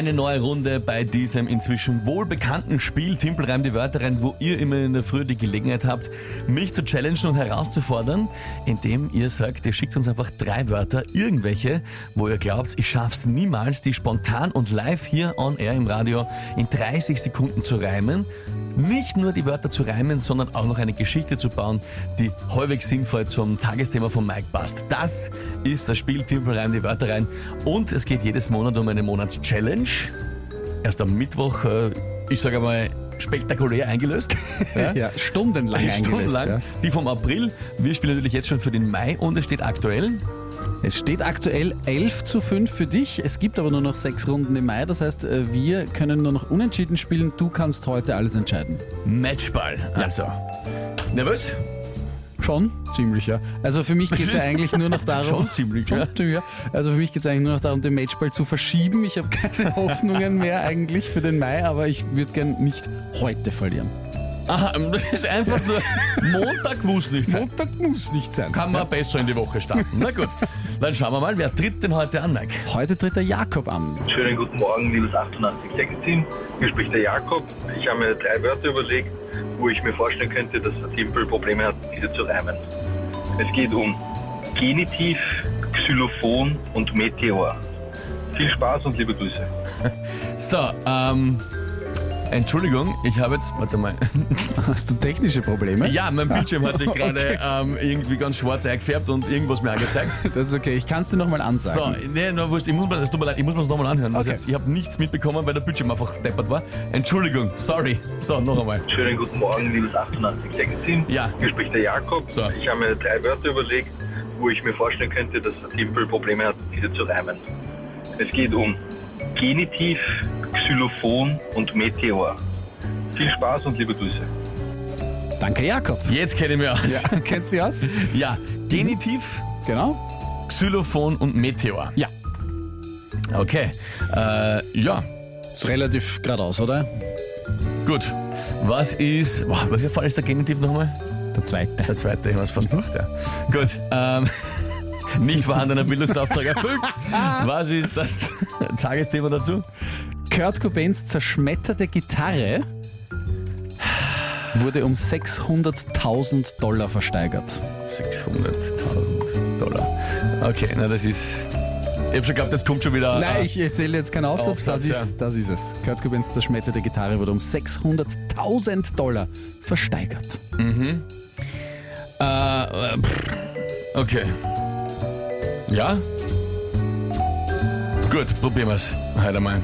Eine neue Runde bei diesem inzwischen wohlbekannten Spiel Timpel reimt die Wörter rein, wo ihr immer in der Früh die Gelegenheit habt, mich zu challengen und herauszufordern, indem ihr sagt, ihr schickt uns einfach drei Wörter, irgendwelche, wo ihr glaubt, ich schaff's niemals, die spontan und live hier on air im Radio in 30 Sekunden zu reimen. Nicht nur die Wörter zu reimen, sondern auch noch eine Geschichte zu bauen, die halbwegs sinnvoll zum Tagesthema von Mike passt. Das ist das Spiel Timpel reimt die Wörter rein und es geht jedes Monat um eine Monatschallenge. Erst am Mittwoch, äh, ich sage mal, spektakulär eingelöst. Ja? Ja, stundenlang eingelöst. Stundenlang. Ja. Die vom April. Wir spielen natürlich jetzt schon für den Mai und es steht aktuell. Es steht aktuell 11 zu 5 für dich. Es gibt aber nur noch sechs Runden im Mai. Das heißt, äh, wir können nur noch unentschieden spielen. Du kannst heute alles entscheiden. Matchball. Also. Nervös? Schon? Ziemlich, ja. Also für mich geht es ja eigentlich nur noch darum. Schon ziemlich, Schon ja. ja. Also für mich geht es eigentlich nur noch darum, den Matchball zu verschieben. Ich habe keine Hoffnungen mehr eigentlich für den Mai, aber ich würde gern nicht heute verlieren. Aha, das ist einfach nur Montag muss nicht sein. Montag muss nicht sein. Kann man besser in die Woche starten. Na gut, dann schauen wir mal, wer tritt denn heute an, Mike? Heute tritt der Jakob an. Schönen guten Morgen, liebes 88-Team. Hier spricht der Jakob. Ich habe mir drei Wörter überlegt, wo ich mir vorstellen könnte, dass der Timpel Probleme hat, diese zu reimen. Es geht um Genitiv, Xylophon und Meteor. Viel Spaß und liebe Grüße. So, ähm, Entschuldigung, ich habe jetzt, warte mal. Hast du technische Probleme? Ja, mein Bildschirm hat sich gerade ähm, irgendwie ganz schwarz eingefärbt und irgendwas mir angezeigt. Das ist okay. Ich kann es dir nochmal So, ansagen. nee, no, wurscht, ich muss mir, es tut mir leid, ich muss mir das nochmal anhören. Was Okay. Jetzt, ich habe nichts mitbekommen, weil der Bildschirm einfach deppert war. Entschuldigung, sorry. So, noch einmal. Schönen guten Morgen, liebes 88-Team. Ja. Hier spricht der Jakob. So. Ich habe mir drei Wörter überlegt, wo ich mir vorstellen könnte, dass der Timpel Probleme hat, diese zu reimen. Es geht um Genitiv, Xylophon und Meteor. Viel Spaß und liebe Grüße. Danke, Jakob. Jetzt kenne ich mich aus. Ja, kennst du sie aus? Ja, Genitiv, Genau. Xylophon und Meteor. Ja. Okay, äh, ja, Ist relativ geradeaus, oder? gut. Was ist, boah, welcher Fall ist der Genitiv nochmal? Der zweite. Der zweite, ich weiß fast durch, ja. Gut, ähm, nicht vorhandener Bildungsauftrag erfüllt. Was ist das Tagesthema dazu? Kurt Cobains zerschmetterte Gitarre wurde um 600.000 Dollar versteigert. 600.000 Dollar. Okay, na das ist, ich hab schon geglaubt, jetzt kommt schon wieder... Nein, äh, ich erzähle jetzt keinen Aufsatz, Aufsatz, das, ist, das ist es. Kurt Cobains zerschmetterte Gitarre wurde um 600.000 Dollar versteigert. Äh, äh, pff, okay. Ja? Gut, probieren wir's heute mal.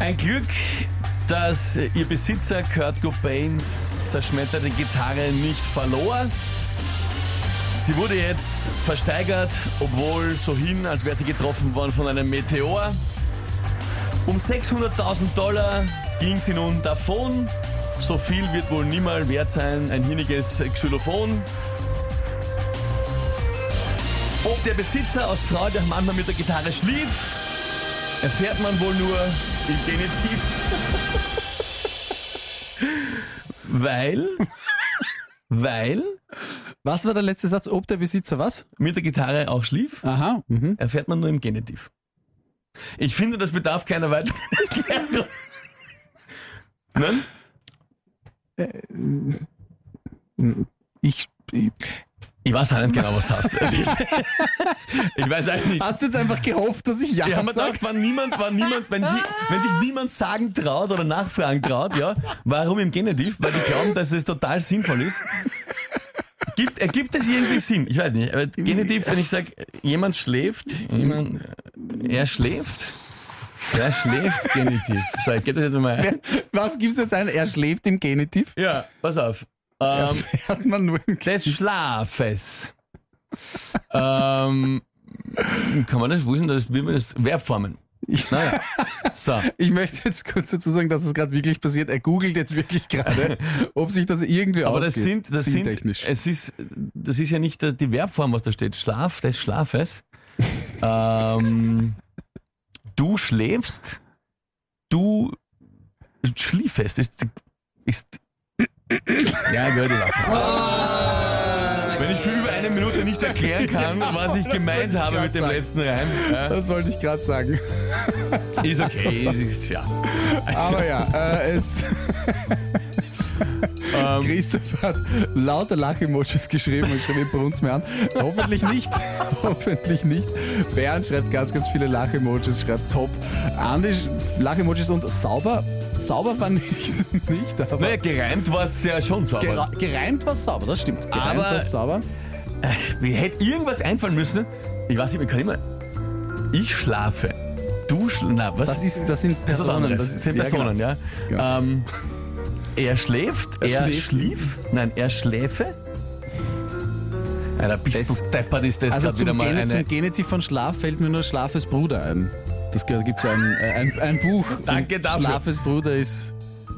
Ein Glück, dass ihr Besitzer Kurt Cobains zerschmetterte Gitarre nicht verlor. Sie wurde jetzt versteigert, obwohl so hin, als wäre sie getroffen worden von einem Meteor. Um 600.000 Dollar ging sie nun davon. So viel wird wohl niemals wert sein, ein hinniges Xylophon. Ob der Besitzer aus Freude manchmal mit der Gitarre schlief, erfährt man wohl nur im Genitiv. weil, weil Was war der letzte Satz? Ob der Besitzer was? mit der Gitarre auch schlief, Aha. Mhm. erfährt man nur im Genitiv. Ich finde, das bedarf keiner weiteren Erklärung. Nein? Ich, ich, Ich weiß auch nicht genau, was heißt. ich weiß eigentlich nicht. hast du jetzt einfach gehofft, dass ich ja, Ich habe mir gedacht, wenn niemand, wenn niemand, wenn, sie, wenn sich niemand sagen traut oder nachfragen traut, ja, warum im Genitiv, weil die glauben, dass es total sinnvoll ist. Gibt, ergibt es irgendwie Sinn? Ich weiß nicht. Aber Genitiv, wenn ich sage, jemand schläft, jemand, er schläft, er schläft Genitiv. So, ich gebe das jetzt mal ein. Was gibt's jetzt ein? Er schläft im Genitiv? Ja, pass auf. Ähm, Hat man nur im des Schlafes. ähm, kann man das, denn das, wie man das, Verbformen. Naja, so. Ich möchte jetzt kurz dazu sagen, dass es gerade wirklich passiert. Er googelt jetzt wirklich gerade, ob sich das irgendwie Aber das ausgeht. sind, das sind, sinntechnisch. es ist, das ist ja nicht die Verbform, was da steht. Schlaf des Schlafes. ähm, du schläfst du schliefest, ist, ist ja, ich weiß. Wenn ich für über eine Minute nicht erklären kann, was ich gemeint habe mit dem sagen. letzten Reim, ja, Das wollte ich gerade sagen. ist okay. Ist, ja. Aber ja, äh, es. Ähm, Christoph hat lauter Lach-Emojis geschrieben und schreibt bei uns mehr an. Hoffentlich nicht. Hoffentlich nicht. Bernd schreibt ganz, ganz viele Lach-Emojis, schreibt top. Andi Lach-Emojis und sauber. Sauber fand ich es nicht, aber. naja, gereimt war es ja schon sauber. Gera- Gereimt war sauber, das stimmt. Gereimt Aber- war sauber. Mir hätte irgendwas einfallen müssen. Ich weiß nicht, ich kann immer. Ich schlafe. Du schlafst. Was? Das, ist, das sind Das Personen. anderes. Das sind Personen, ja. Ja. Ähm, er schläft, Er er, schläft. schlief, nein, er schläfe. Alter, bist Das- du deppert, ist das Also gerade wieder mal Gene, eine... zum Genitiv von Schlaf fällt mir nur Schlafes Bruder ein. Das gibt es ein, äh, ein, ein Buch. Danke dafür. Schlafes Bruder ist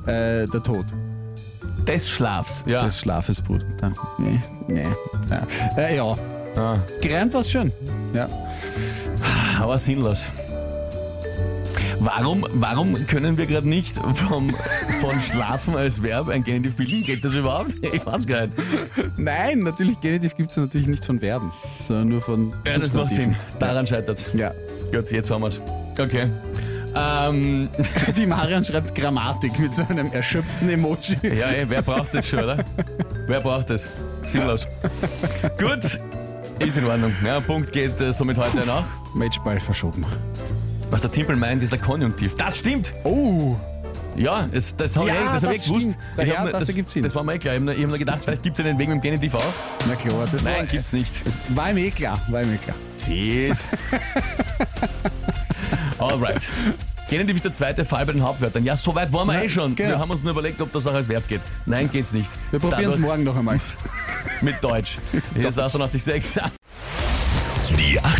äh, der Tod. des Schlafs, ja. Des Schlafes Bruder. Da. Nee, nee. Ja. Äh, ja. Ah, Gereimt war's schön. Ja. aber sinnlos. Warum, warum können wir gerade nicht vom, von Schlafen als Verb ein Genitiv bilden? Geht das überhaupt? Ich weiß gar nicht. Nein, natürlich, Genitiv gibt es natürlich nicht von Verben, sondern nur von Ja, das macht Sinn. Daran scheitert Ja. Gut, jetzt haben wir's. Okay. Ähm, Die Marian schreibt Grammatik mit so einem erschöpften Emoji. ja, ey, wer braucht das schon, oder? Wer braucht das? Sinnlos. Gut, ist in Ordnung. Ja, Punkt geht äh, somit heute nach. Matchball verschoben. Was der Timpel meint, ist der Konjunktiv. Das stimmt! Oh, Ja, es, das habe Ja, ich, eh- das hab ich das gewusst. stimmt. Ich Daher, hab mir- das das, ergibt Sinn. das war mir eh klar. Ich habe ich hab nur gedacht, vielleicht gibt es einen Weg mit dem Genitiv auch. na klar, das Nein, war, gibt's nicht. das war mir eh klar, war mir eh klar. Siehst. Alright. Genitiv ist der zweite Fall bei den Hauptwörtern. Ja, so weit waren wir Ja, eh schon. genau. Wir haben uns nur überlegt, ob das auch als Verb geht. Nein, geht's nicht. Wir probieren es morgen noch einmal. Mit Deutsch. Hier ist 88,6.